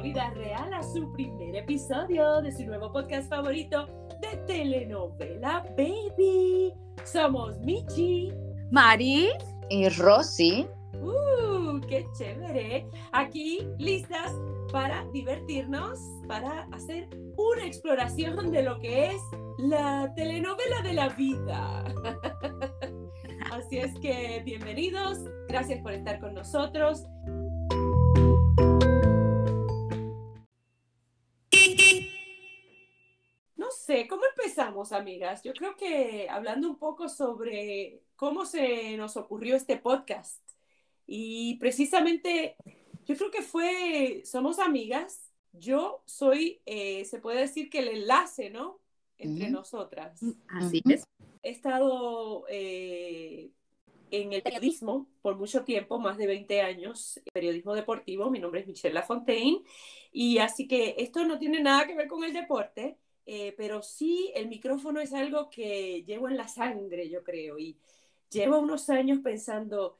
la vida real a su primer episodio de su nuevo podcast favorito de telenovela Baby. Somos Michi, Mari y Rosy. ¡Uh, qué chévere! Aquí listas para divertirnos, para hacer una exploración de lo que es la telenovela de la vida. Así es que bienvenidos, gracias por estar con nosotros. Sé, ¿cómo empezamos, amigas? Yo creo que hablando un poco sobre cómo se nos ocurrió este podcast. Y precisamente, yo creo que fue, somos amigas. Yo soy, eh, se puede decir que el enlace, ¿no? Entre nosotras. Así es. He estado eh, en el periodismo por mucho tiempo, más de 20 años, periodismo deportivo. Mi nombre es Michelle Lafontaine. Y así que esto no tiene nada que ver con el deporte, eh, pero sí el micrófono es algo que llevo en la sangre, yo creo. Y llevo unos años pensando,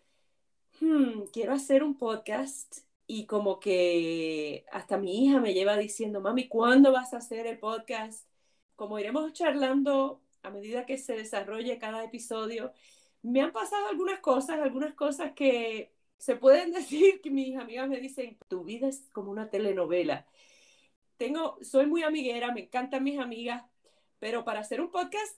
hmm, quiero hacer un podcast. Y como que hasta mi hija me lleva diciendo, mami, ¿cuándo vas a hacer el podcast? Como iremos charlando a medida que se desarrolle cada episodio, me han pasado algunas cosas, algunas cosas que se pueden decir que mis amigas me dicen, tu vida es como una telenovela. Tengo, soy muy amiguera, me encantan mis amigas, pero para hacer un podcast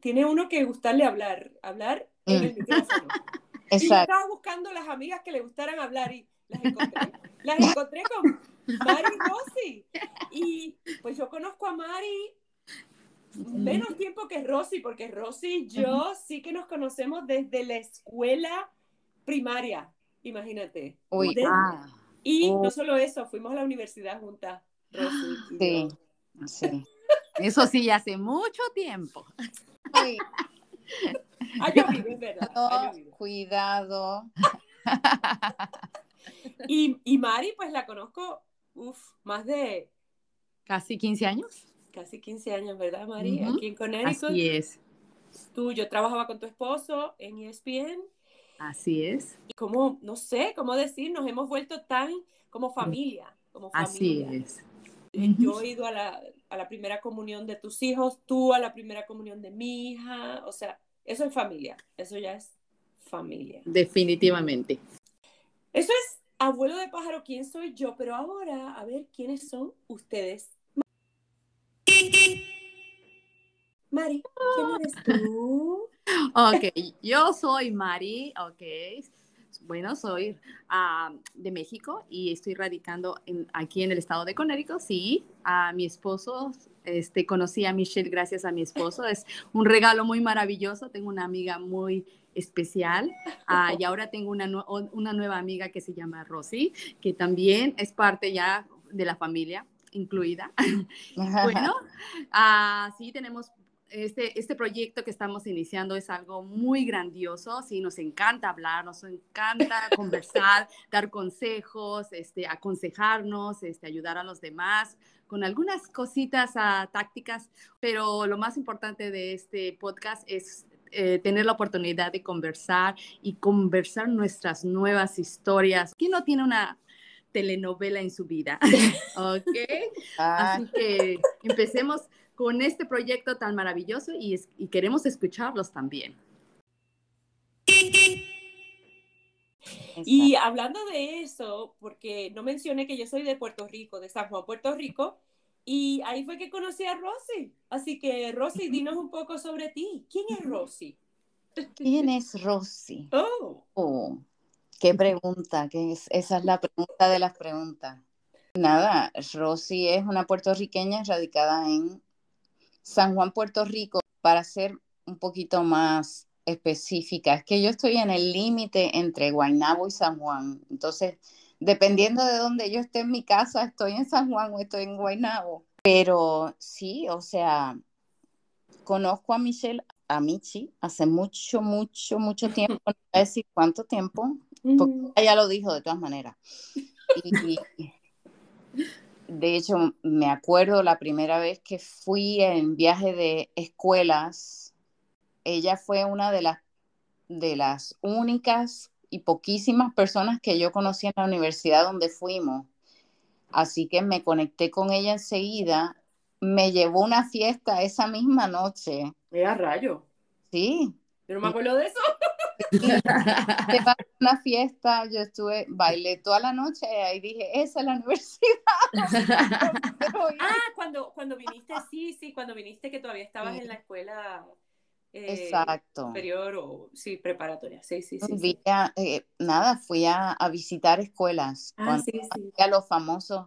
tiene uno que gustarle hablar, hablar en el micrófono. Y yo estaba buscando las amigas que le gustaran hablar y las encontré. Las encontré con Mari Rosy. Y pues yo conozco a Mari menos tiempo que Rosy, porque Rosy y yo sí que nos conocemos desde la escuela primaria, imagínate. Uy, ah. Y no solo eso, fuimos a la universidad juntas. Sí, sí. Eso sí, hace mucho tiempo. Sí. Ha llovido, es verdad. Cuidado. Y, y Mari, pues la conozco, uff, más de... Casi 15 años casi 15 años, ¿verdad, María? Aquí en Connecticut. Así es. Tú, yo trabajaba con tu esposo en ESPN. Así es. Y como, no sé, cómo decir, nos hemos vuelto tan como familia. Como familia. Así es. Yo he ido a la, a la primera comunión de tus hijos, tú a la primera comunión de mi hija, o sea, eso es familia, eso ya es familia. Definitivamente. Eso es abuelo de pájaro, ¿quién soy yo? Pero ahora, a ver, ¿quiénes son ustedes? Mari, ¿quién eres tú? Ok, yo soy Mari, ok. Bueno, soy uh, de México y estoy radicando en, aquí en el estado de Connecticut. Sí, a mi esposo, este, conocí a Michelle gracias a mi esposo. Es un regalo muy maravilloso. Tengo una amiga muy especial uh, y ahora tengo una, una nueva amiga que se llama Rosy, que también es parte ya de la familia incluida. bueno, uh, sí, tenemos este, este proyecto que estamos iniciando es algo muy grandioso, sí, nos encanta hablar, nos encanta conversar, dar consejos, este, aconsejarnos, este, ayudar a los demás con algunas cositas uh, tácticas, pero lo más importante de este podcast es eh, tener la oportunidad de conversar y conversar nuestras nuevas historias. ¿Quién no tiene una telenovela en su vida? ¿Ok? Ah. Así que empecemos con este proyecto tan maravilloso y, queremos escucharlos también. Y hablando de eso, porque no mencioné que yo soy de Puerto Rico, de San Juan, Puerto Rico, y ahí fue que conocí a Rosy. Así que, Rosy, dinos un poco sobre ti. ¿Quién es Rosy? ¿Quién es Rosy? Oh. oh qué pregunta, que es, esa es la pregunta de las preguntas. Nada, Rosy es una puertorriqueña radicada en San Juan, Puerto Rico, para ser un poquito más específica, es que yo estoy en el límite entre Guaynabo y San Juan. Entonces, dependiendo de dónde yo esté en mi casa, estoy en San Juan o estoy en Guaynabo. Pero sí, o sea, conozco a Michelle, a Michi, hace mucho, mucho, mucho tiempo, no voy a decir cuánto tiempo, porque ella lo dijo de todas maneras. Y, de hecho, me acuerdo la primera vez que fui en viaje de escuelas, ella fue una de las, de las únicas y poquísimas personas que yo conocí en la universidad donde fuimos. Así que me conecté con ella enseguida. Me llevó una fiesta esa misma noche. a rayo. Sí. Yo no me acuerdo de eso. Una fiesta, yo estuve, bailé toda la noche y dije, esa es la universidad. ah, cuando, cuando viniste, sí, sí, cuando viniste que todavía estabas en la escuela eh, Exacto. superior o sí, preparatoria, sí, sí, sí. sí. Eh, nada, fui a, a visitar escuelas. Ah, sí, sí. A los famosos,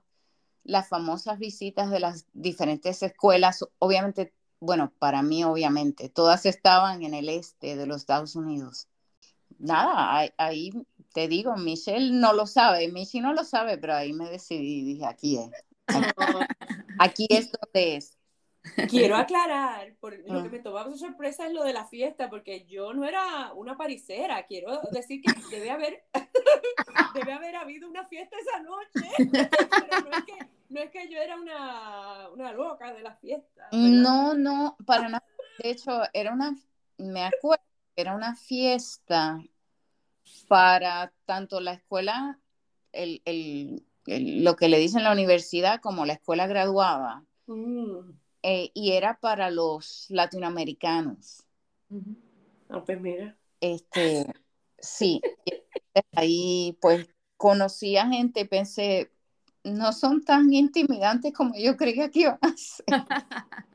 las famosas visitas de las diferentes escuelas, obviamente, bueno, para mí obviamente, todas estaban en el este de los Estados Unidos nada, ahí, te digo, Michelle no lo sabe, Michi no lo sabe, pero ahí me decidí, dije, aquí es. Aquí, es donde es. Quiero aclarar, por lo que ah. me tomaba su sorpresa es lo de la fiesta, porque yo no era una paricera. Quiero decir que debe haber, debe haber habido una fiesta esa noche, pero no es que, no es que yo era una, una loca de la fiesta. No, no, para nada. De hecho, era una, me acuerdo, era una fiesta para tanto la escuela, lo que le dicen la universidad, como la escuela graduada. Mm. Eh, y era para los latinoamericanos. Ah, pues mira. Este, sí, ahí pues conocí a gente y pensé, no son tan intimidantes como yo creía que iban a ser.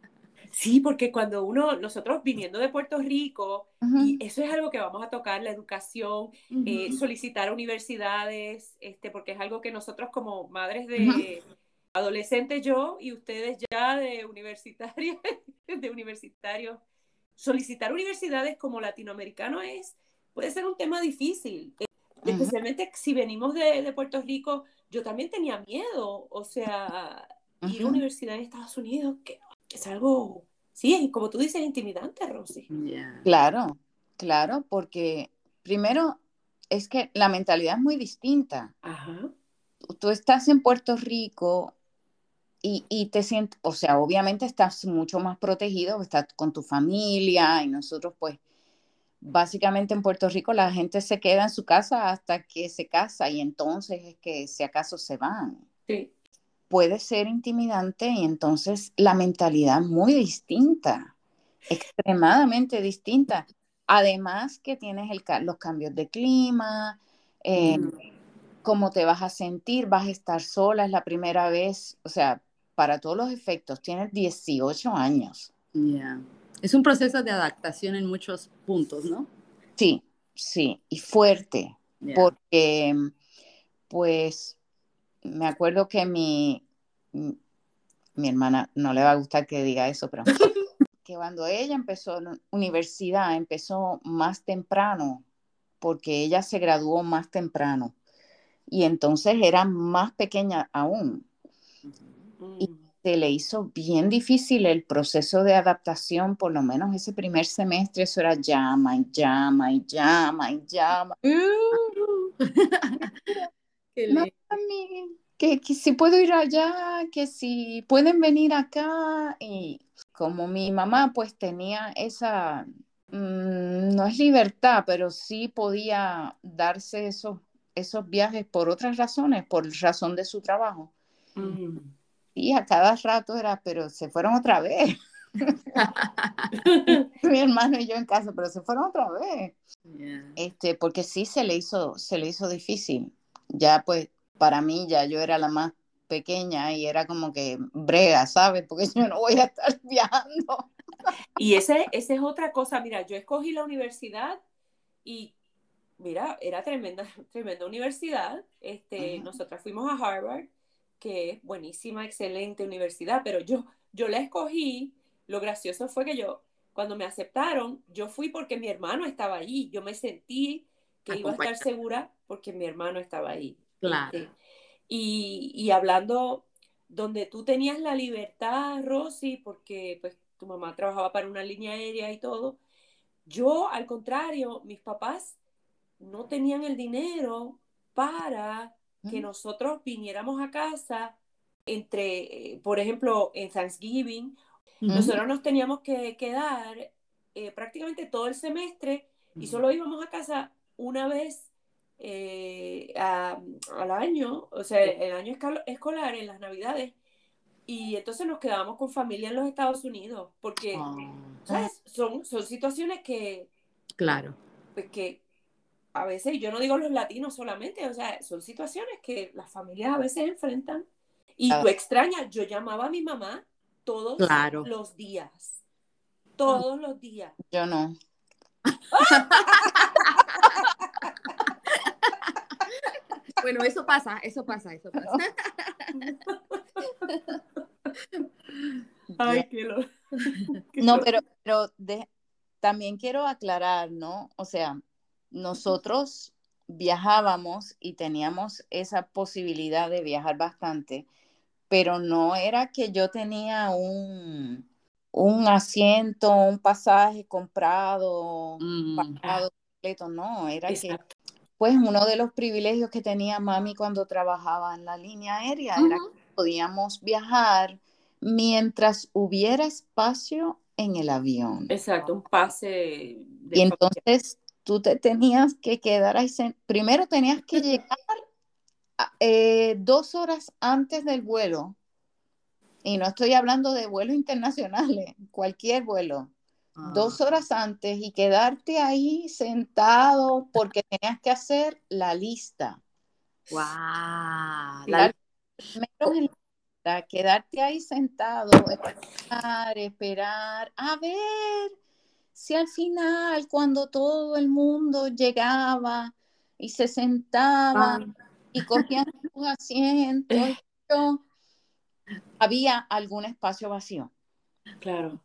Sí, porque cuando uno, nosotros viniendo de Puerto Rico, y eso es algo que vamos a tocar, la educación, eh, solicitar a universidades, este, porque es algo que nosotros como madres de adolescentes, yo y ustedes ya de universitarios, de universitarios, solicitar universidades como latinoamericano es, puede ser un tema difícil. Eh, especialmente si venimos de, de, Puerto Rico, yo también tenía miedo, o sea, ir a universidad en Estados Unidos, que es algo Sí, como tú dices, intimidante, Rosy. Claro, claro, porque primero es que la mentalidad es muy distinta. Ajá. Tú estás en Puerto Rico y, te sientes, o sea, obviamente estás mucho más protegido, estás con tu familia y nosotros pues básicamente en Puerto Rico la gente se queda en su casa hasta que se casa y entonces es que si acaso se van. Sí puede ser intimidante y entonces la mentalidad muy distinta, extremadamente distinta. Además que tienes el, los cambios de clima, eh, cómo te vas a sentir, vas a estar sola, es la primera vez, o sea, para todos los efectos, tienes 18 años. Es un proceso de adaptación en muchos puntos, ¿no? Sí, sí, y fuerte, porque pues me acuerdo que mi, mi hermana no le va a gustar que diga eso, pero que cuando ella empezó la universidad, empezó más temprano, porque ella se graduó más temprano. Y entonces era más pequeña aún. Y mm. se le hizo bien difícil el proceso de adaptación, por lo menos ese primer semestre, eso era llama y llama y llama y llama. que, si puedo ir allá, que si pueden venir acá. Y como mi mamá pues tenía esa, mm, no es libertad, pero sí podía darse esos, esos viajes por otras razones, por razón de su trabajo. Y a cada rato era, pero se fueron otra vez. mi hermano y yo en casa, pero se fueron otra vez. Este, porque sí se le hizo, se le hizo difícil. Ya pues para mí ya yo era la más pequeña y era como que brega, ¿sabes? Porque yo no voy a estar viajando. Y ese, esa es otra cosa, mira, yo escogí la universidad y mira, era tremenda, tremenda universidad. Este, Nosotras fuimos a Harvard, que es buenísima, excelente universidad, pero yo, yo la escogí. Lo gracioso fue que yo, cuando me aceptaron, yo fui porque mi hermano estaba allí. Yo me sentí que iba a estar segura porque mi hermano estaba ahí. Claro. y, hablando donde tú tenías la libertad, Rosy, porque pues tu mamá trabajaba para una línea aérea y todo, yo al contrario, mis papás no tenían el dinero para que nosotros viniéramos a casa entre, eh, por ejemplo, en Thanksgiving, nosotros nos teníamos que quedar eh, prácticamente todo el semestre y solo íbamos a casa una vez eh, al año, o sea, el año escolar, en las navidades, y entonces nos quedábamos con familia en los Estados Unidos, porque, ah. ¿sabes? Son, son situaciones que... Claro. Pues que a veces, yo no digo los latinos solamente, o sea, son situaciones que las familias a veces enfrentan. Y tú extrañas, yo llamaba a mi mamá todos los días. Todos los días. Yo no. bueno, eso pasa, eso pasa, eso pasa. Ay, qué lo... no, pero, pero también quiero aclarar, ¿no? O sea, nosotros viajábamos y teníamos esa posibilidad de viajar bastante, pero no era que yo tenía un, un asiento, un pasaje comprado, mm. pagado completo, no, era que pues uno de los privilegios que tenía mami cuando trabajaba en la línea aérea era que podíamos viajar mientras hubiera espacio en el avión. Exacto, un pase. De y entonces tú te tenías que quedar ahí, primero tenías que llegar eh, dos horas antes del vuelo, y no estoy hablando de vuelos internacionales, cualquier vuelo, dos ah. horas antes y quedarte ahí sentado porque tenías que hacer la lista. ¡Wow! La... quedarte ahí sentado, esperar, esperar, a ver si al final, cuando todo el mundo llegaba y se sentaba ah. y cogían sus asientos, había algún espacio vacío. Claro.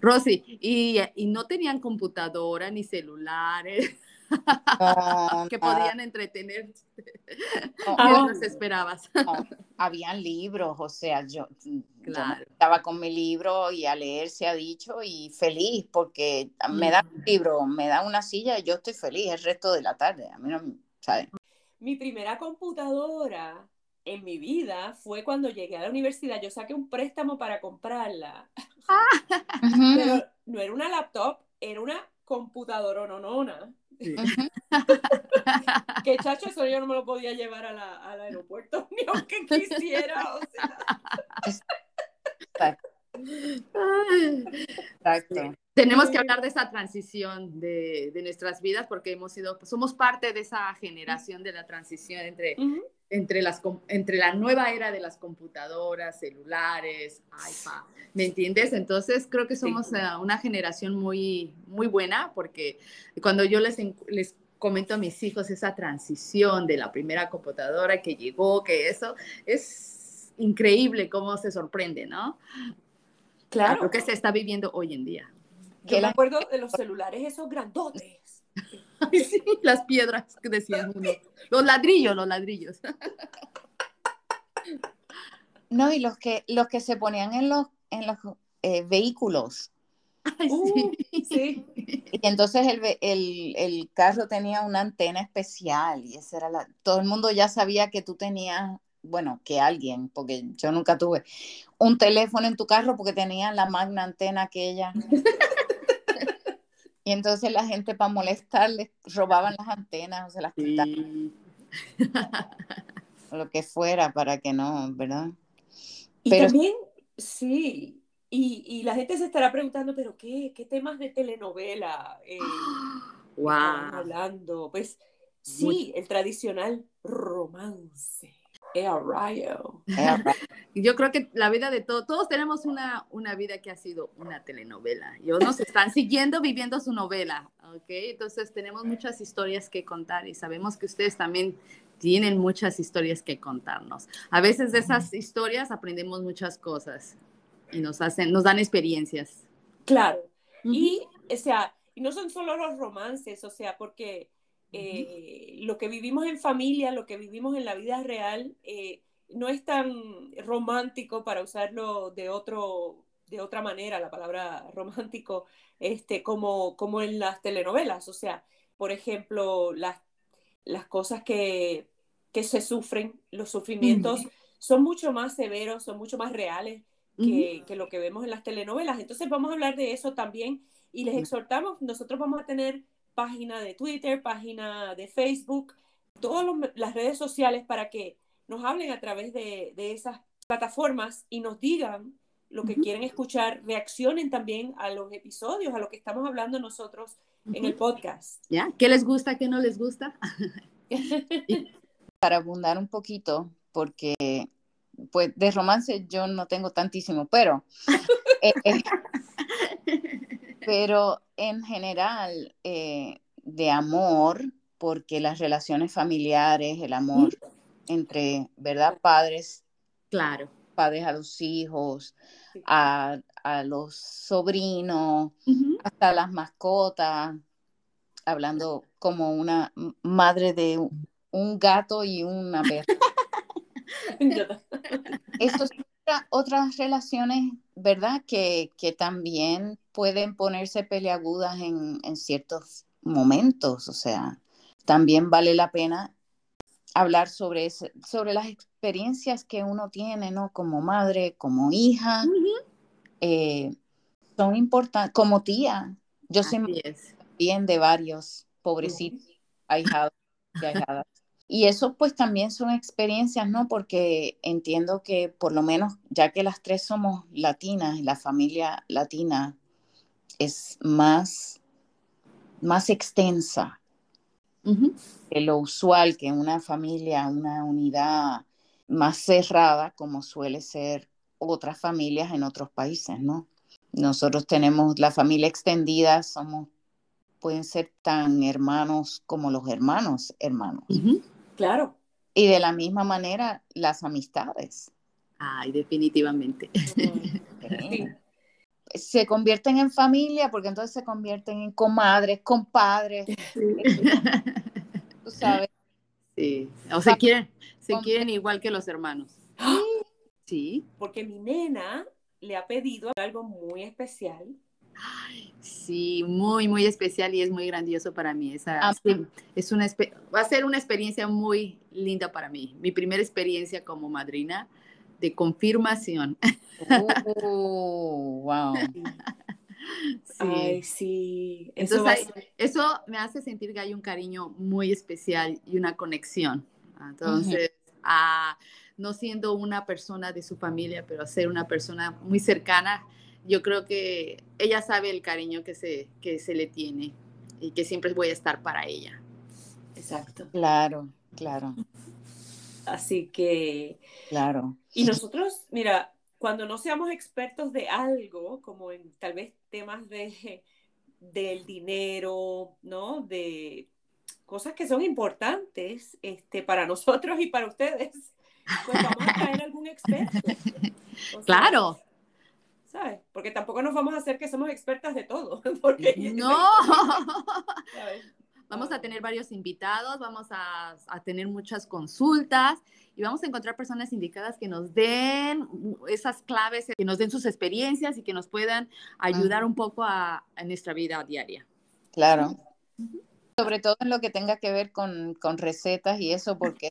Rosy, y, y no tenían computadora ni celulares. que podían entretener mientras esperabas. habían libros, o sea, yo, estaba con mi libro y a leer se ha dicho y feliz porque me da un libro, me da una silla y yo estoy feliz el resto de la tarde. A mí no, ¿sabes? Mi primera computadora en mi vida fue cuando llegué a la universidad. Yo saqué un préstamo para comprarla. Pero no era una laptop, era una computadora no nona. que chacho, eso yo no me lo podía llevar a la, al aeropuerto, ni aunque quisiera. O sea. Exacto. Tenemos que hablar de esa transición de, de, nuestras vidas porque hemos sido, somos parte de esa generación de la transición entre, entre, las, entre la nueva era de las computadoras, celulares, iPad, ¿me entiendes? Entonces creo que somos eh, una generación muy, muy buena porque cuando yo les, les comento a mis hijos esa transición de la primera computadora que llegó, que eso es increíble cómo se sorprende, ¿no? Claro. Lo que se está viviendo hoy en día. Yo me acuerdo de los celulares esos grandotes sí, las piedras que decían Los ladrillos, los ladrillos. No, y los que, los que se ponían en los, en los eh, vehículos. Uh, sí. Y entonces el, el, el, carro tenía una antena especial y esa era la, todo el mundo ya sabía que tú tenías, bueno, que alguien, porque yo nunca tuve un teléfono en tu carro porque tenía la magna antena aquella. Y entonces la gente para molestarles robaban las antenas o se las quitaban. o lo que fuera para que no, ¿verdad? Y también, sí, y, y, la gente se estará preguntando, pero ¿qué, qué temas de telenovela eh, wow. hablando? Pues sí, el tradicional romance. Yo creo que la vida de todos, todos tenemos una, una vida que ha sido una telenovela. Y nos están siguiendo viviendo su novela, ¿ok? Entonces tenemos muchas historias que contar y sabemos que ustedes también tienen muchas historias que contarnos. A veces de esas historias aprendemos muchas cosas y nos hacen, nos dan experiencias. Claro. Y, o sea, y no son solo los romances, o sea, porque eh, lo que vivimos en familia, lo que vivimos en la vida real, eh, no es tan romántico para usarlo de, otro, de otra manera, la palabra romántico, este, como, como en las telenovelas. O sea, por ejemplo, las, las cosas que, que se sufren, los sufrimientos, son mucho más severos, son mucho más reales que, que, lo que vemos en las telenovelas. Entonces vamos a hablar de eso también y les exhortamos, nosotros vamos a tener página de Twitter, página de Facebook, todas las redes sociales para que nos hablen a través de, de esas plataformas y nos digan lo que quieren escuchar, reaccionen también a los episodios, a lo que estamos hablando nosotros en el podcast. ¿Ya? ¿Qué les gusta, qué no les gusta? Para abundar un poquito, porque pues de romance yo no tengo tantísimo, pero, eh, eh, pero en general eh, de amor, porque las relaciones familiares, el amor entre, ¿verdad? Padres. Claro. Padres a los hijos, a, los sobrinos, hasta las mascotas, hablando como una madre de un gato y una perra. Estas son otras relaciones, ¿verdad? Que, también pueden ponerse peleagudas en, en ciertos momentos, o sea, también vale la pena hablar sobre, ese, sobre las experiencias que uno tiene, ¿no? Como madre, como hija, eh, son importantes, como tía. Yo soy bien de varios pobrecitos, ahijados y ahijadas. Y eso pues también son experiencias, ¿no? Porque entiendo que por lo menos, ya que las tres somos latinas la familia latina es más, más extensa que lo usual, que una familia, una unidad más cerrada como suele ser otras familias en otros países, ¿no? Nosotros tenemos la familia extendida, somos, pueden ser tan hermanos como los hermanos, hermanos. Claro. Y de la misma manera, las amistades. Ay, definitivamente. Se convierten en familia porque entonces se convierten en comadres, compadres. Tú sabes. Sí. O se quieren, se quieren igual que los hermanos. Sí. Porque mi nena le ha pedido algo muy especial sí, muy, muy especial y es muy grandioso para mí. Esa, ah, es una, va a ser una experiencia muy linda para mí. Mi primera experiencia como madrina de confirmación. Oh, wow. Sí. sí. Eso, eso me hace sentir que hay un cariño muy especial y una conexión. Entonces, no siendo una persona de su familia, pero ser una persona muy cercana, yo creo que ella sabe el cariño que se, que se le tiene y que siempre voy a estar para ella. Exacto. Claro, claro. Así que... Claro. Y nosotros, mira, cuando no seamos expertos de algo, como en tal vez temas de, del dinero, ¿no? De cosas que son importantes este, para nosotros y para ustedes, pues vamos a traer algún experto. claro, ¿sabes? Porque tampoco nos vamos a hacer que somos expertas de todo. Porque... No. Vamos a tener varios invitados, vamos a, a, tener muchas consultas y vamos a encontrar personas indicadas que nos den esas claves, que nos den sus experiencias y que nos puedan ayudar un poco a, a nuestra vida diaria. Claro sobre todo en lo que tenga que ver con, con recetas y eso, porque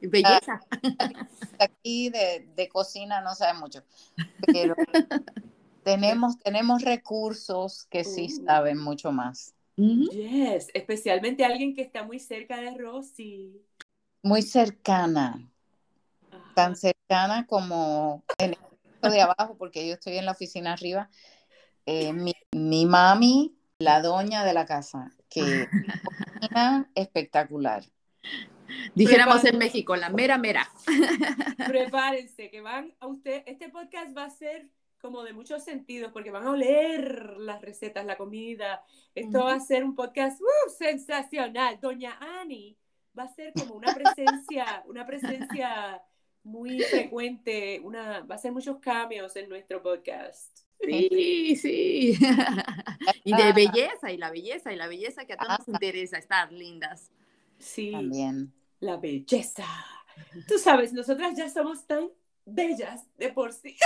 belleza. Aquí de, de, cocina no sabe mucho, pero tenemos, tenemos recursos que sí uh. saben mucho más. Yes, especialmente alguien que está muy cerca de Rosy. Muy cercana, tan cercana como en el de abajo, porque yo estoy en la oficina arriba. Eh, mi, mi mami, la doña de la casa, que cocina espectacular. Dijéramos en México, la mera mera. Prepárense, que van a usted, este podcast va a ser como de muchos sentidos, porque van a oler las recetas, la comida. Esto va a ser un podcast uh, sensacional. Doña Ani va a ser como una presencia, una presencia muy frecuente, una, va a ser muchos cambios en nuestro podcast. Sí, sí. y de belleza, y la belleza, y la belleza que a todos nos interesa, estar lindas. Sí. También. La belleza. Tú sabes, nosotras ya somos tan bellas de por sí.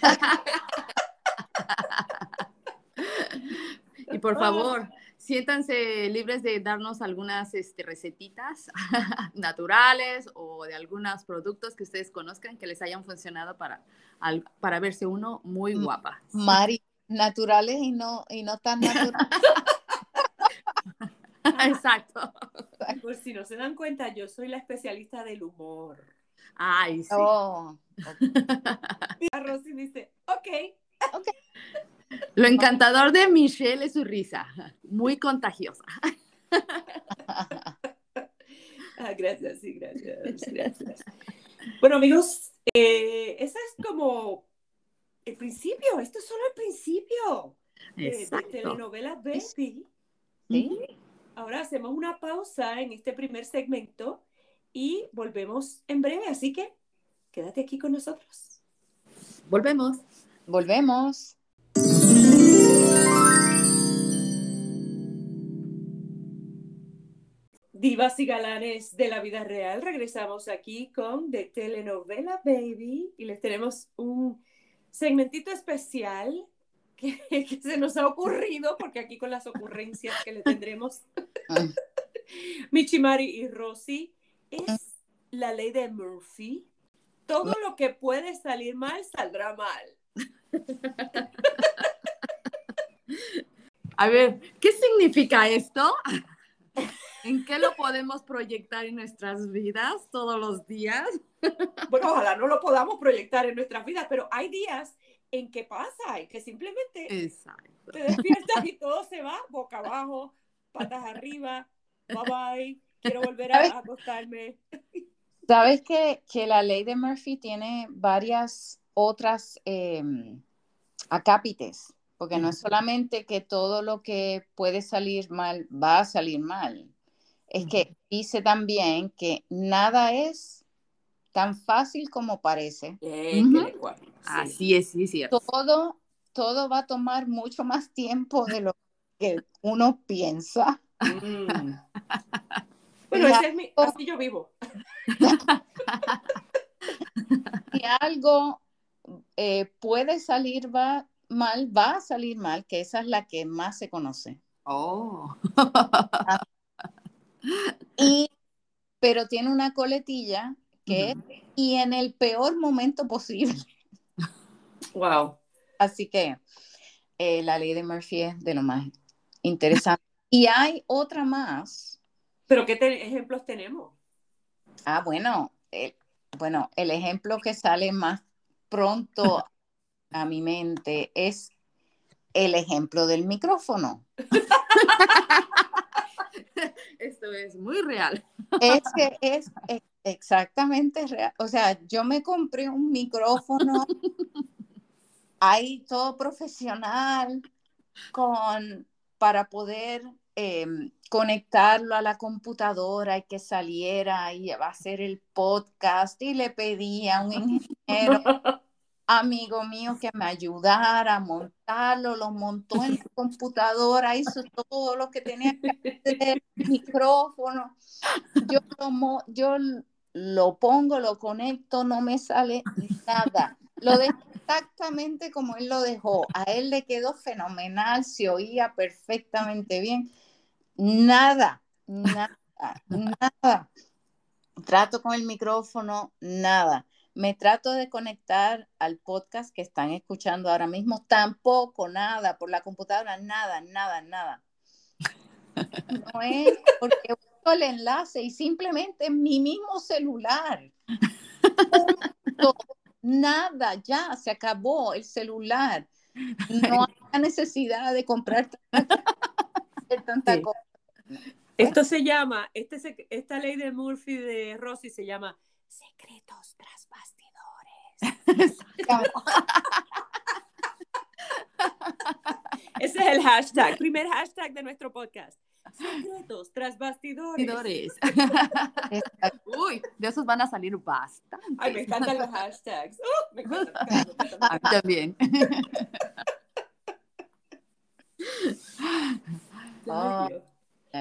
y por favor, siéntanse libres de darnos algunas este, recetitas naturales o de algunos productos que ustedes conozcan que les hayan funcionado para, para verse uno muy guapa. Mari, naturales y no, y no tan naturales. Exacto. Por si no se dan cuenta, yo soy la especialista del humor. Ay, sí. Oh, Y a Rosy dice, ok. Lo encantador de Michelle es su risa, muy contagiosa. Ah, gracias, sí, gracias, gracias. Bueno, amigos, eh, ese es como el principio, esto es solo el principio de, de Exacto. telenovela Baby. sí. Ahora hacemos una pausa en este primer segmento y volvemos en breve, así que quédate aquí con nosotros. Volvemos. Volvemos. Divas y galanes de la vida real, regresamos aquí con de telenovela Baby y les tenemos un segmentito especial que, que se nos ha ocurrido, porque aquí con las ocurrencias que le tendremos Mm. Michimari y Rosy, es la ley de Murphy. Todo lo que puede salir mal, saldrá mal. A ver, ¿qué significa esto? ¿En qué lo podemos proyectar en nuestras vidas todos los días? Bueno, ojalá no lo podamos proyectar en nuestras vidas, pero hay días en que pasa y que simplemente Exacto. te despiertas y todo se va boca abajo, patas arriba, bye bye, quiero volver a, a acostarme. Sabes que, que la ley de Murphy tiene varias otras eh, acápites, porque no es solamente que todo lo que puede salir mal va a salir mal. Es que dice también que nada es tan fácil como parece. Eh, qué lenguaje, sí. Así es, sí, sí. Todo, todo va a tomar mucho más tiempo de lo que uno piensa. Mm. Bueno, ese es mi, así yo vivo. Si algo eh, puede salir va mal, va a salir mal, que esa es la que más se conoce. Oh. Y, pero tiene una coletilla que es y en el peor momento posible. Wow. Así que eh, la ley de Murphy es de lo más interesante. Y hay otra más. Pero ¿qué te- ejemplos tenemos? Ah, bueno, eh, bueno, el ejemplo que sale más pronto a mi mente es el ejemplo del micrófono. Esto es muy real. Es que es e- exactamente real. O sea, yo me compré un micrófono ahí todo profesional con para poder em, conectarlo a la computadora y que saliera y va a hacer el podcast y le pedí a un ingeniero amigo mío que me ayudara a montarlo, lo montó en la computadora, hizo todo lo que tenía que hacer, el micrófono. Yo lo, yo lo pongo, lo conecto, no me sale nada. Lo dejo exactamente como él lo dejó. A él le quedó fenomenal, se oía perfectamente bien. Nada, nada, nada. Trato con el micrófono, nada. Me trato de conectar al podcast que están escuchando ahora mismo, tampoco, nada, por la computadora, nada, nada, nada. No es porque uso el enlace y simplemente mi mismo celular. Punto. Nada, ya se acabó el celular. No hay necesidad de comprar hacer tanta Sí. cosa. Esto se llama, este esta ley de Murphy de Rossi se llama secretos tras bastidores. Ese es el hashtag, primer hashtag de nuestro podcast. Secretos tras bastidores. Uy, de esos van a salir bastante. Ay, me encantan los hashtags. Uh, me encantan, me encantan, me encantan. A mí también. Ah, Ay, Dios.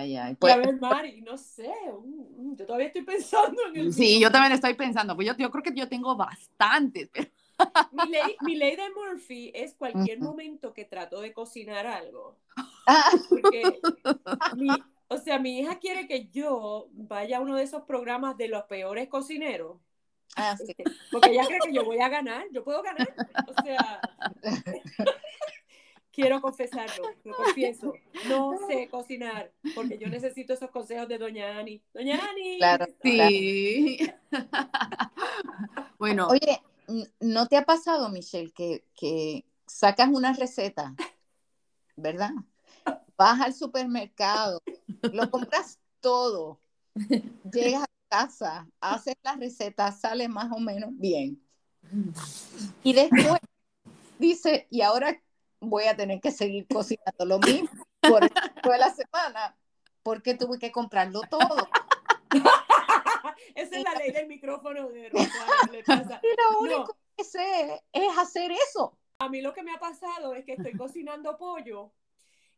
Ay, ay. Y Pues, a ver, Mari, no sé, mm, yo todavía estoy pensando en el Sí, yo también estoy pensando, pues yo, yo creo que yo tengo bastantes, pero Mi ley, mi ley de Murphy es cualquier momento que trato de cocinar algo. ah, Porque, mi- o sea, mi hija quiere que yo vaya a uno de esos programas de los peores cocineros. ah, sí. este, Porque ella cree que yo voy a ganar. Yo puedo ganar. O sea, quiero confesarlo, lo confieso. No sé cocinar, porque yo necesito esos consejos de Doña Ani. Doña Ani. Claro, Sí. bueno, Oye, ¿no te ha pasado, Michelle, que, que sacas una receta, ¿verdad? Vas al supermercado, lo compras todo, llegas a casa, haces la receta, sale más o menos bien. Y después dice, y ahora voy a tener que seguir cocinando lo mismo por el resto de la semana, porque tuve que comprarlo todo. Esa es la ley del micrófono de Rosa. Y lo No. único que sé es hacer eso. A mí lo que me ha pasado es que estoy cocinando pollo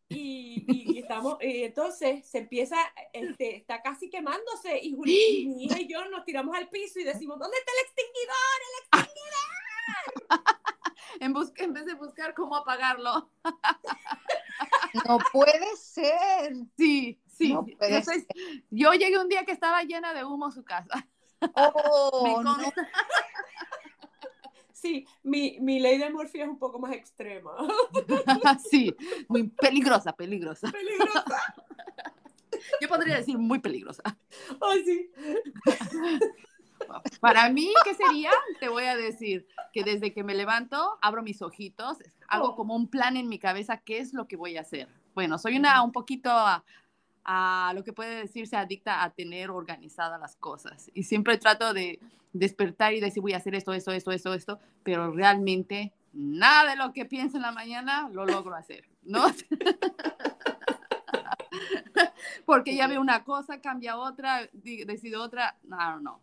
y, y- y estamos, y entonces se empieza, este, está casi quemándose y, Juli- y mi hija y yo nos tiramos al piso y decimos, ¿dónde está el extinguidor? En, en vez de buscar cómo apagarlo. No puede ser. Sí, sí. No yo llegué un día que estaba llena de humo su casa. Oh, Me no. Sí, mi, mi ley de Murphy es un poco más extrema. sí, muy peligrosa, peligrosa. Peligrosa. Yo podría decir muy peligrosa. Ay, sí. Para mí, ¿qué sería? Te voy a decir que desde que me levanto, abro mis ojitos, hago Oh. como un plan en mi cabeza, ¿qué es lo que voy a hacer? Bueno, soy una un poquito a, a lo que puede decirse adicta a tener organizadas las cosas. Y siempre trato de despertar y decir, voy a hacer esto, esto, esto, esto, esto, pero realmente nada de lo que pienso en la mañana lo logro hacer, ¿no? Porque ya veo una cosa, cambia otra, decido otra, no, no.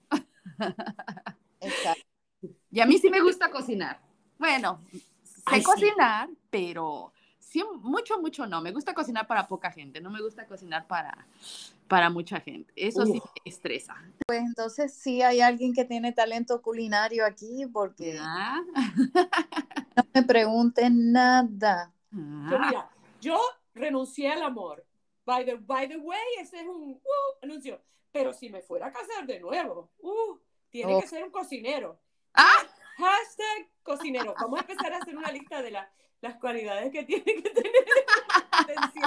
Exacto. Y a mí sí me gusta cocinar. Bueno, sé Ay, sí. cocinar, pero sí, mucho, mucho no. Me gusta cocinar para poca gente, no me gusta cocinar para, para mucha gente. Eso sí me estresa. Pues entonces sí hay alguien que tiene talento culinario aquí porque Ah, no me pregunten nada. Yo, ah, mira, yo renuncié al amor. By the, by the way, ese es un uh, anuncio. Pero si me fuera a casar de nuevo, uh, tiene Oh. que ser un cocinero. Ah. Hashtag cocinero. Vamos a empezar a hacer una lista de la- las cualidades que tiene que tener.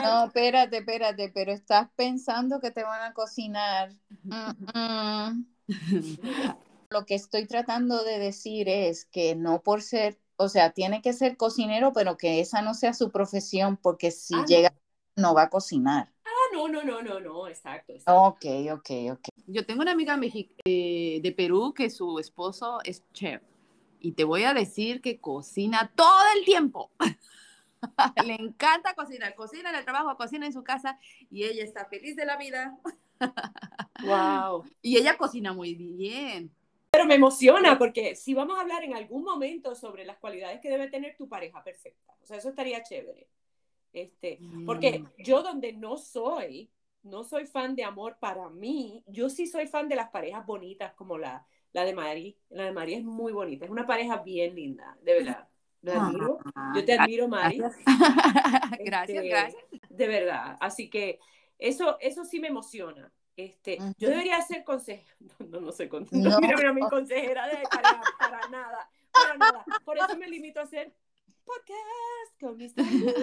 No, espérate, espérate, pero estás pensando que te van a cocinar. Mm, mm. Lo que estoy tratando de decir es que no por ser, o sea, tiene que ser cocinero, pero que esa no sea su profesión, porque si Ah, llega no va a cocinar. No, no, no, no, no, exacto. exacto. Ok, ok, ok. Yo tengo una amiga eh, de Perú que su esposo es chef. Y te voy a decir que cocina todo el tiempo. Le encanta cocinar. Cocina en el trabajo, cocina en su casa y ella está feliz de la vida. Wow. Y ella cocina muy bien. Pero me emociona porque si vamos a hablar en algún momento sobre las cualidades que debe tener tu pareja perfecta. O sea, eso estaría chévere. Este, porque Mm. yo donde no soy, no soy fan de amor para mí, yo sí soy fan de las parejas bonitas como la, la de Mari. La de Mari es muy bonita, es una pareja bien linda, de verdad. Lo admiro. Ah, Yo te admiro, Mari. Gracias, gracias. Este, gracias. De verdad. Así que eso, eso sí me emociona. Este, Ujú. Yo debería ser consejera. No, no soy consejera. No. Mira, mira, mi consejera de pareja, para nada. Para nada. Por eso me limito a hacer podcast con mis amigas.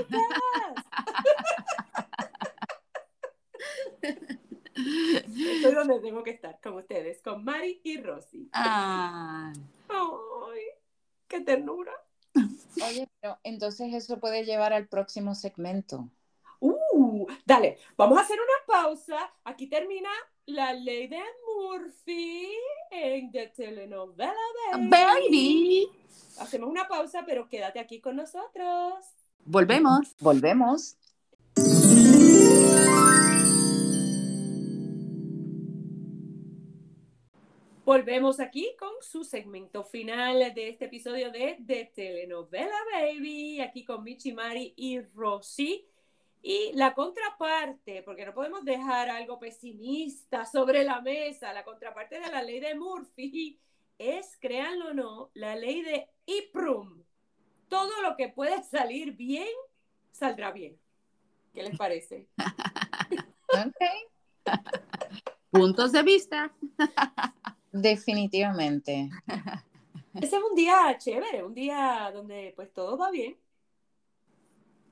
Estoy donde tengo que estar, con ustedes, con Mari y Rosy. Ah, ¡Ay! ¡Qué ternura! Oye, pero entonces eso puede llevar al próximo segmento. Uh, dale, vamos a hacer una pausa. Aquí termina la ley de Murphy en The Telenovela Baby. baby. Hacemos una pausa, pero quédate aquí con nosotros. Volvemos. Volvemos. Volvemos aquí con su segmento final de este episodio de The Telenovela Baby. Aquí con Michi, Mari y Rosy. Y la contraparte, porque no podemos dejar algo pesimista sobre la mesa, la contraparte de la ley de Murphy es, créanlo o no, la ley de Iprum. Todo lo que puede salir bien, saldrá bien. ¿Qué les parece? Ok. Puntos de vista. Definitivamente. Ese es un día chévere, un día donde pues todo va bien.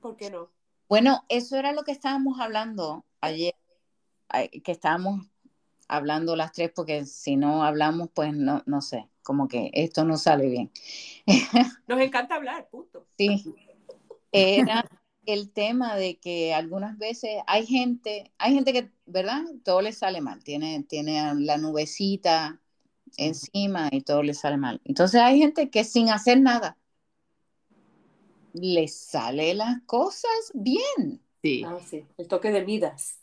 ¿Por qué no? Bueno, eso era lo que estábamos hablando ayer, que estábamos hablando las tres, porque si no hablamos, pues no, no sé, como que esto no sale bien. Nos encanta hablar, punto. Sí, era el tema de que algunas veces hay gente, hay gente que, ¿verdad? Todo le sale mal, tiene, tiene la nubecita encima y todo le sale mal. Entonces hay gente que sin hacer nada le sale las cosas bien. Sí. Ah, sí. El toque de Midas.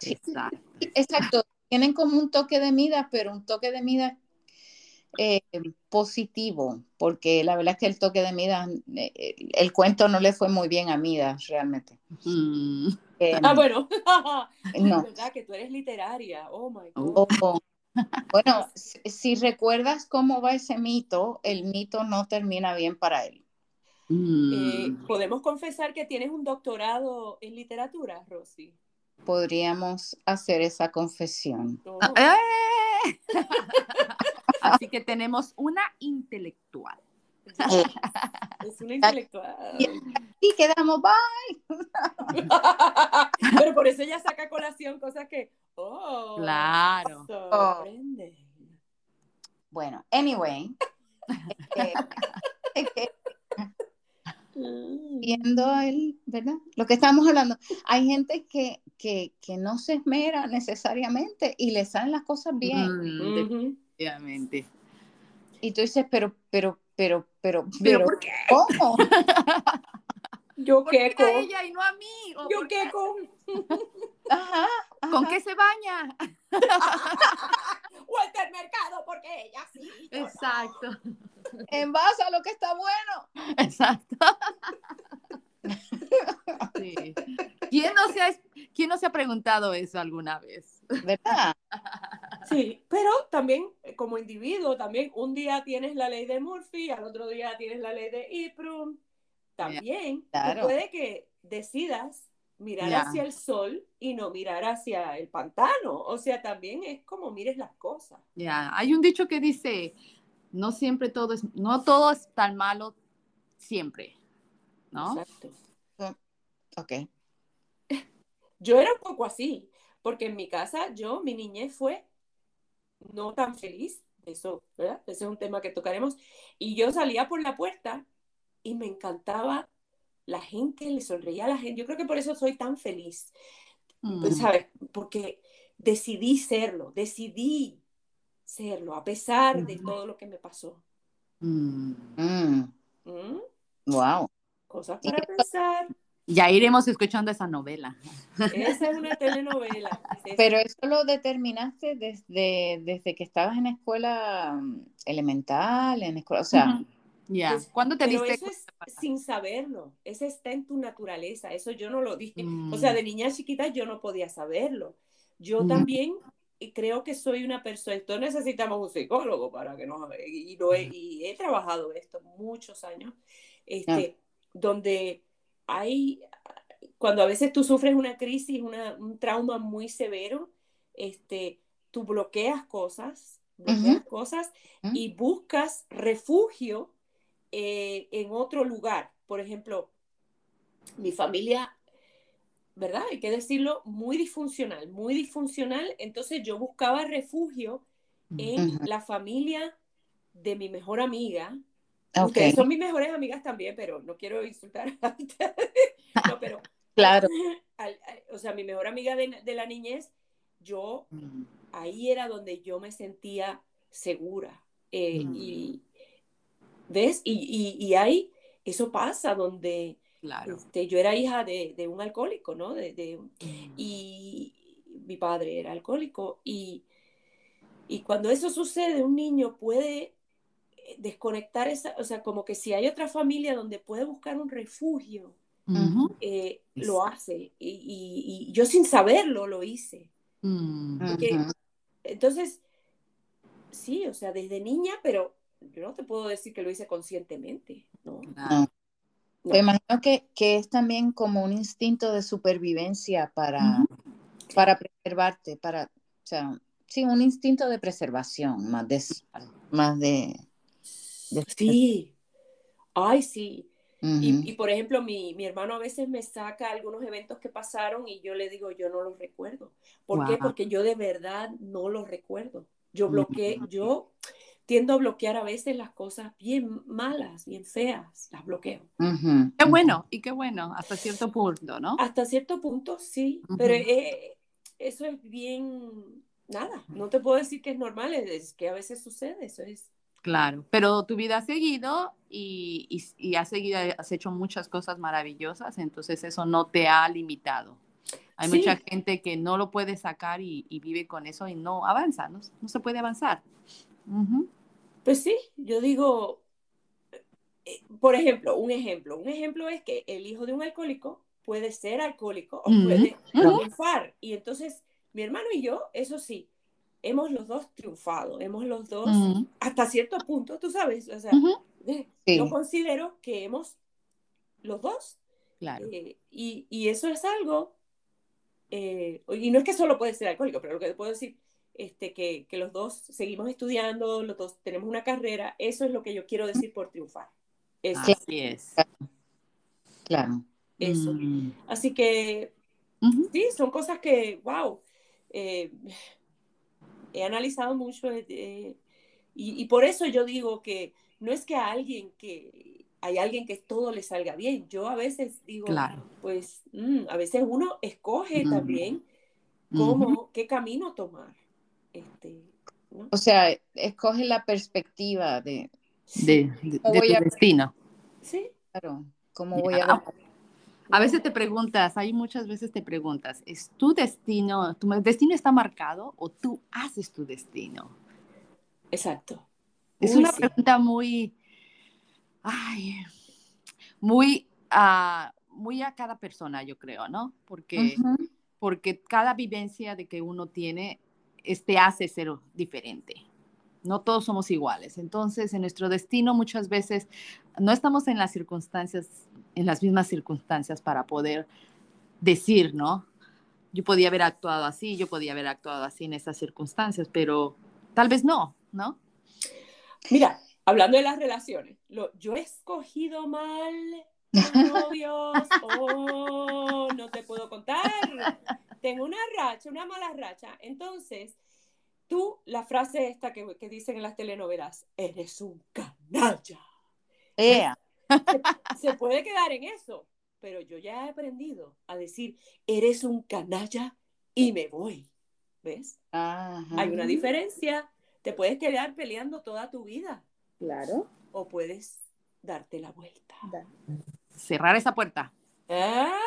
Exacto. Exacto. Tienen como un toque de Midas, pero un toque de Midas eh, positivo, porque la verdad es que el toque de Midas, eh, el cuento no le fue muy bien a Midas realmente. Mm. Eh, ah, bueno. no. verdad que tú eres literaria. Oh my God. Oh, bueno, si, recuerdas cómo va ese mito, el mito no termina bien para él. Mm. ¿Podemos confesar que tienes un doctorado en literatura, Rosy? Podríamos hacer esa confesión. Así que tenemos una intelectual. Es una intelectual. Y quedamos, bye. Pero por eso ella saca colación cosas que, oh, claro. Sorprende. Bueno, anyway. viendo el, ¿verdad? Lo que estamos hablando. Hay gente que, que, que, no se esmera necesariamente y le salen las cosas bien. Obviamente. Y tú dices, pero, pero, pero, pero, pero, ¿por qué? ¿Cómo? Yo qué con ella y no a mí. Yo qué con. Ajá, ¿Con qué se baña? Walter Mercado, porque ella sí. Exacto. En base a lo que está bueno. Exacto. Sí. ¿Quién, no se ha, ¿Quién no se ha preguntado eso alguna vez? ¿Verdad? Sí, pero también eh, como individuo, también un día tienes la ley de Murphy, al otro día tienes la ley de Iprum. También puede que decidas mirar hacia el sol y no mirar hacia el pantano. O sea, también es como mires las cosas. Ya, hay un dicho que dice, no siempre todo es, no todo es tan malo siempre, ¿no? Exacto. Ok. Yo era un poco así, porque en mi casa, yo, mi niñez fue no tan feliz, eso, ¿verdad? Ese es un tema que tocaremos. Y yo salía por la puerta y me encantaba la gente, le sonreía a la gente. Yo creo que por eso soy tan feliz, pues, mm. ¿sabes? Porque decidí serlo, decidí serlo, a pesar de todo lo que me pasó. Mm. Wow. ¿Mm? Cosas para pensar. Ya iremos escuchando esa novela. Esa es una telenovela. Pero eso lo determinaste desde, desde que estabas en escuela mm, elemental, en escuela, o sea. Ya. ¿Cuándo te pero Eso es sin saberlo. Eso está en tu naturaleza. Eso yo no lo dije. O sea, mm. de niña chiquita yo no podía saberlo. Yo mm. también creo que soy una persona. Esto necesitamos un psicólogo para que nos. Y, lo he, y he trabajado esto muchos años. Este, Donde hay, cuando a veces tú sufres una crisis, un trauma muy severo, este, tú bloqueas cosas, bloqueas cosas y buscas refugio eh, en otro lugar. Por ejemplo, mi familia, ¿verdad? Hay que decirlo, muy disfuncional, muy disfuncional. Entonces yo buscaba refugio en la familia de mi mejor amiga, Ustedes son mis mejores amigas también, pero no quiero insultar a No, pero. claro. o sea, mi mejor amiga de, la niñez, yo, mm. ahí era donde yo me sentía segura. Eh, mm. Y, ¿ves? Y, y, ahí, eso pasa donde claro. este, yo era hija de, de un alcohólico, ¿no? De, de, mm. Y mi padre era alcohólico. Y, y cuando eso sucede, un niño puede desconectar esa, o sea, como que si hay otra familia donde puede buscar un refugio, eh, lo hace. Y, yo sin saberlo lo hice. Mm. Entonces, sí, o sea, desde niña, pero yo no te puedo decir que lo hice conscientemente, ¿no? Me imagino que, es también como un instinto de supervivencia para, para preservarte, para, o sea, sí, un instinto de preservación, más de, más de Sí, ay, sí. y, y, por ejemplo, mi, mi, hermano a veces me saca algunos eventos que pasaron y yo le digo, yo no los recuerdo. ¿Por qué? Porque yo de verdad no los recuerdo. Yo bloqueé, yo tiendo a bloquear a veces las cosas bien malas, bien feas, las bloqueo. Qué bueno, y qué bueno, hasta cierto punto, ¿no? Hasta cierto punto, sí, pero eh, eso es bien, nada, no te puedo decir que es normal, es que a veces sucede, eso es Claro, pero tu vida ha seguido y, y, has seguido, has hecho muchas cosas maravillosas, entonces eso no te ha limitado. Hay mucha gente que no lo puede sacar y, vive con eso y no avanza, no, se puede avanzar. Pues sí, yo digo, eh, por ejemplo, un ejemplo, un ejemplo es que el hijo de un alcohólico puede ser alcohólico o puede triunfar. Y entonces, mi hermano y yo, eso sí, hemos los dos triunfado, hemos los dos, hasta cierto punto, tú sabes, o sea, yo considero que hemos los dos. Claro. Eh, y, y, eso es algo, eh, y no es que solo puede ser alcohólico, pero lo que puedo decir, este, que, que, los dos seguimos estudiando, los dos tenemos una carrera, eso es lo que yo quiero decir por triunfar. Así es. Claro. Eso. Mm. Así que, sí, son cosas que, wow. Eh, he analizado mucho y, y, por eso yo digo que no es que a alguien que hay alguien que todo le salga bien. Yo a veces digo, pues mm, a veces uno escoge también cómo, qué camino tomar. Este, O sea, escoge la perspectiva de, de, tu destino. Sí. Claro, cómo voy a... A veces te preguntas, hay muchas veces te preguntas, ¿es tu destino, tu destino está marcado o tú haces tu destino? Exacto. Es una pregunta muy, ay, muy, uh, muy a cada persona, yo creo, ¿no? Porque, porque cada vivencia de que uno tiene, este hace ser diferente. No todos somos iguales. Entonces, en nuestro destino muchas veces no estamos en las circunstancias en las mismas circunstancias para poder decir, ¿no? Yo podía haber actuado así, yo podía haber actuado así en esas circunstancias, pero tal vez no, ¿no? Mira, hablando de las relaciones, lo, yo he escogido mal novios, oh, no te puedo contar. Tengo una racha, una mala racha. Entonces, tú, la frase esta que, que dicen en las telenovelas, eres un canalla. Ea se, puede quedar en eso, pero yo ya he aprendido a decir, eres un canalla y me voy. ¿Ves? Hay una diferencia. Te puedes quedar peleando toda tu vida. Claro. O puedes darte la vuelta. Cerrar esa puerta. ¿Ah?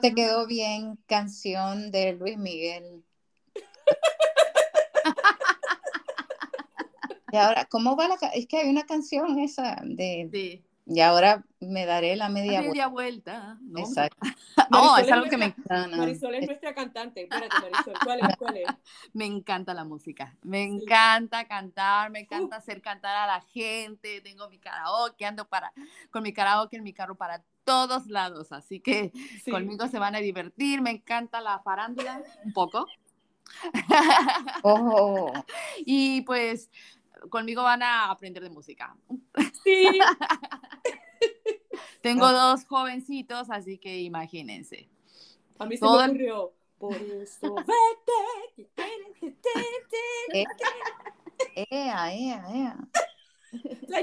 te quedó bien canción de Luis Miguel. y ahora, ¿cómo va la Es que hay una canción esa de... Y ahora me daré la media, media vuelta. ¿no? Exacto. no, es algo que me encanta. Marisol es nuestra cantante. Espérate, Marisol, ¿cuál es? ¿Cuál es? Me encanta la música. Me encanta cantar, me encanta hacer cantar a la gente. Tengo mi karaoke, ando para, con mi karaoke en mi carro para todos lados. Así que conmigo se van a divertir. Me encanta la farándula un poco. Oh. y pues conmigo van a aprender de música. Sí. Tengo dos jovencitos, así que imagínense. A mí se me ocurrió. Por eso vete. Ea, ea, ea.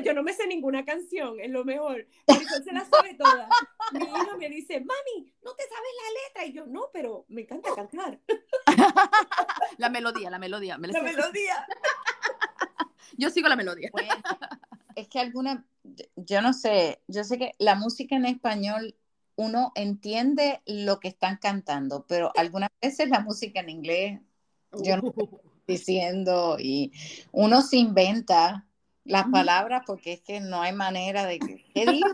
yo no me sé ninguna canción, es lo mejor. Marisol se la sabe toda. Mi hijo me dice, mami, no te sabes la letra. Y yo, no, pero me encanta cantar. La melodía, la melodía. la melodía. Yo sigo la melodía. es que alguna, yo no sé, yo sé que la música en español uno entiende lo que están cantando, pero algunas veces la música en inglés, yo no estoy uh. diciendo, y uno se inventa las palabras porque es que no hay manera de que, ¿qué dijo?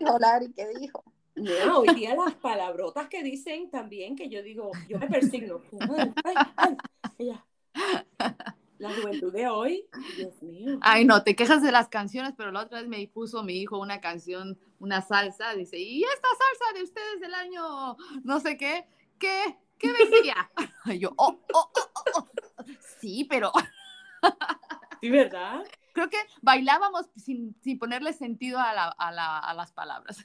¿Y qué dijo? No, hoy día las palabrotas que dicen también, que yo digo, yo me persigno. Ay, la juventud de hoy, Dios mío. Ay, no, te quejas de las canciones, pero la otra vez me puso mi hijo una canción, una salsa, dice, ¿y esta salsa de ustedes del año no sé qué? ¿Qué? ¿Qué decía? Y yo, oh, oh, oh, oh, sí, pero... Sí, ¿verdad? Creo que bailábamos sin, sin ponerle sentido a, la, a, la, a las palabras.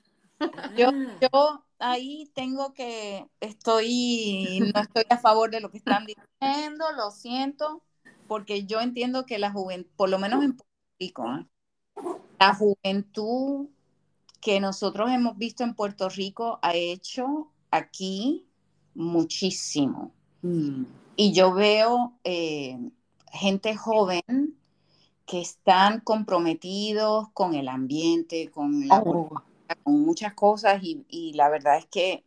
Yo, Ah, yo ahí tengo que, estoy, no estoy a favor de lo que están diciendo, lo siento, porque yo entiendo que la juventud, por lo menos en Puerto Rico, ¿eh? la juventud que nosotros hemos visto en Puerto Rico ha hecho aquí muchísimo. Mm, Y yo veo eh, gente joven que están comprometidos con el ambiente, con la Oh. con muchas cosas y, y la verdad es que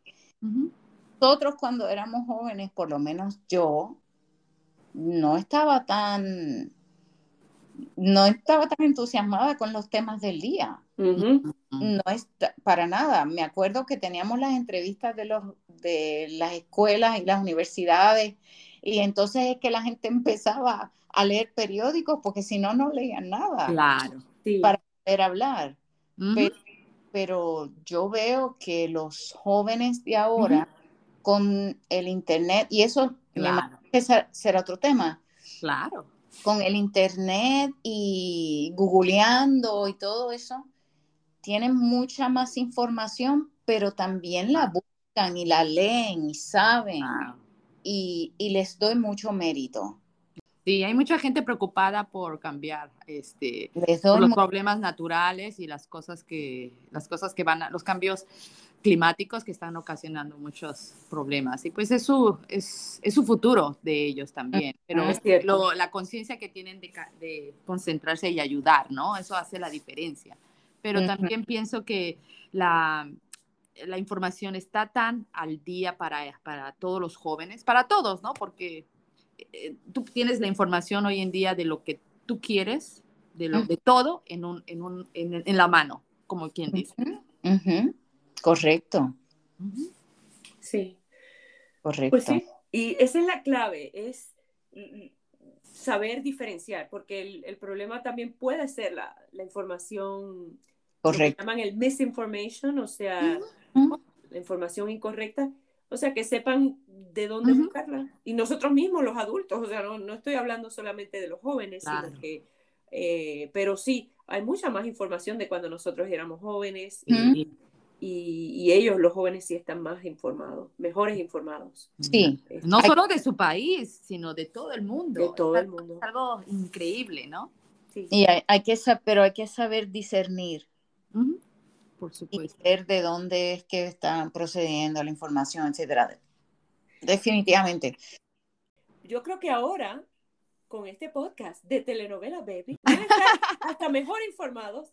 nosotros cuando éramos jóvenes, por lo menos yo, no estaba tan, no estaba tan entusiasmada con los temas del día. No es para nada. Me acuerdo que teníamos las entrevistas de los de las escuelas y las universidades y entonces es que la gente empezaba a leer periódicos porque si no no leían nada Claro. Sí. para poder hablar. Pero, pero yo veo que los jóvenes de ahora, con el Internet, y eso Claro. Ese será otro tema, Claro. con el Internet y googleando y todo eso, tienen mucha más información, pero también la buscan y la leen y saben, Wow. y, y les doy mucho mérito. Sí, hay mucha gente preocupada por cambiar, este, por los problemas naturales y las cosas que, las cosas que van a, los cambios climáticos que están ocasionando muchos problemas. Y pues es su, es, es su futuro de ellos también. Pero Es cierto. lo- la conciencia que tienen de, concentrarse y ayudar, ¿no? Eso hace la diferencia. Pero también pienso que la, la información está tan al día para, para todos los jóvenes, para todos, ¿no? Porque eh, tú tienes la información hoy en día de lo que tú quieres, de, lo, de todo en, un, en, un, en, en la mano, como quien dice. Ujú. Correcto. Sí. correcto. Pues sí, y esa es la clave, es saber diferenciar, porque el, el problema también puede ser la, la información, lo que correcto. llaman el misinformation, o sea, la información incorrecta, o sea, que sepan de dónde buscarla. Y nosotros mismos, los adultos, o sea, no, no estoy hablando solamente de los jóvenes, Claro. sino que, eh, pero sí, hay mucha más información de cuando nosotros éramos jóvenes. Y- y- y ellos, los jóvenes, sí están más informados, mejores informados. Sí, Eh, No solo de su país, sino de todo el mundo. De todo Es el mundo. Es algo increíble, ¿no? Sí. y hay, hay que pero hay que saber discernir Ujú. Por y supuesto. ver de dónde es que están procediendo la información, etcétera. Definitivamente. Yo creo que ahora, con este podcast de telenovela Baby, van a estar hasta mejor informados.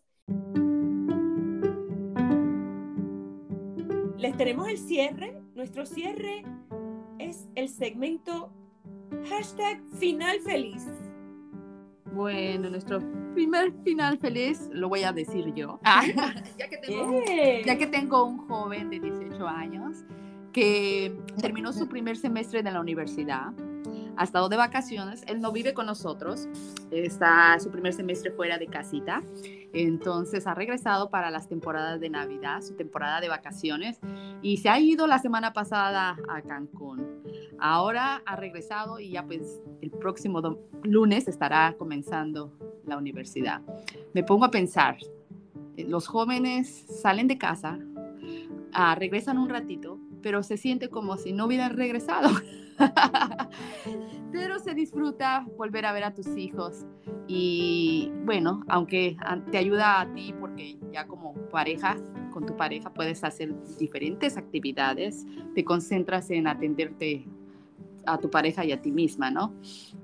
Tenemos el cierre. Nuestro cierre es el segmento hashtag final feliz. Bueno, nuestro primer final feliz lo voy a decir yo. Ah, ya, que tengo, Yeah. ya que tengo un joven de 18 años que terminó su primer semestre de la universidad, ha estado de vacaciones, él no vive con nosotros, está su primer semestre fuera de casita, entonces ha regresado para las temporadas de Navidad, su temporada de vacaciones, y se ha ido la semana pasada a Cancún. Ahora ha regresado y ya pues el próximo lunes estará comenzando la universidad. Me pongo a pensar, eh, los jóvenes salen de casa, ah, regresan un ratito, pero se siente como si no hubieran regresado. pero se disfruta volver a ver a tus hijos y bueno, aunque te ayuda a ti porque ya como pareja, con tu pareja puedes hacer diferentes actividades, te concentras en atenderte a tu pareja y a ti misma, ¿no?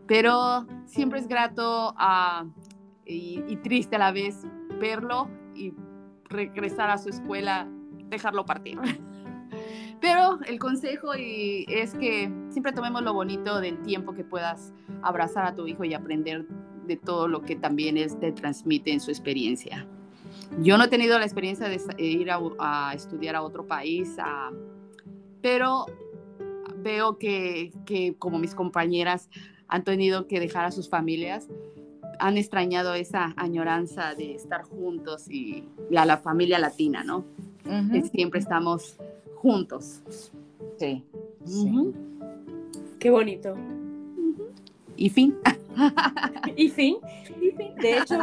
Pero siempre es grato ah, y, y triste a la vez verlo y regresar a su escuela, dejarlo partir. Pero el consejo y es que siempre tomemos lo bonito del tiempo que puedas abrazar a tu hijo y aprender de todo lo que también es, te transmite en su experiencia. Yo no he tenido la experiencia de sa- ir a, a estudiar a otro país, ah, pero veo que, que como mis compañeras han tenido que dejar a sus familias, han extrañado esa añoranza de estar juntos y la, la familia latina, ¿no? Que Ujú. siempre estamos juntos. Sí. Qué bonito. Y fin. Y fin. De hecho,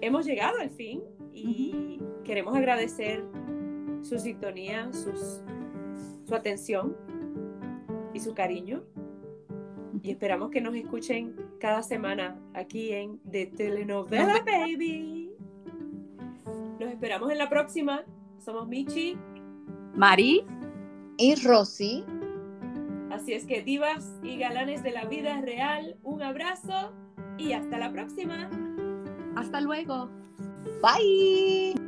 hemos llegado al fin y queremos agradecer su sintonía, sus, su atención y su cariño. Y esperamos que nos escuchen cada semana aquí en The Telenovela Baby. Los esperamos en la próxima. Somos Michi. Mari. Y Rosy. Así es que divas y galanes de la vida real, un abrazo y hasta la próxima. Hasta luego. Bye.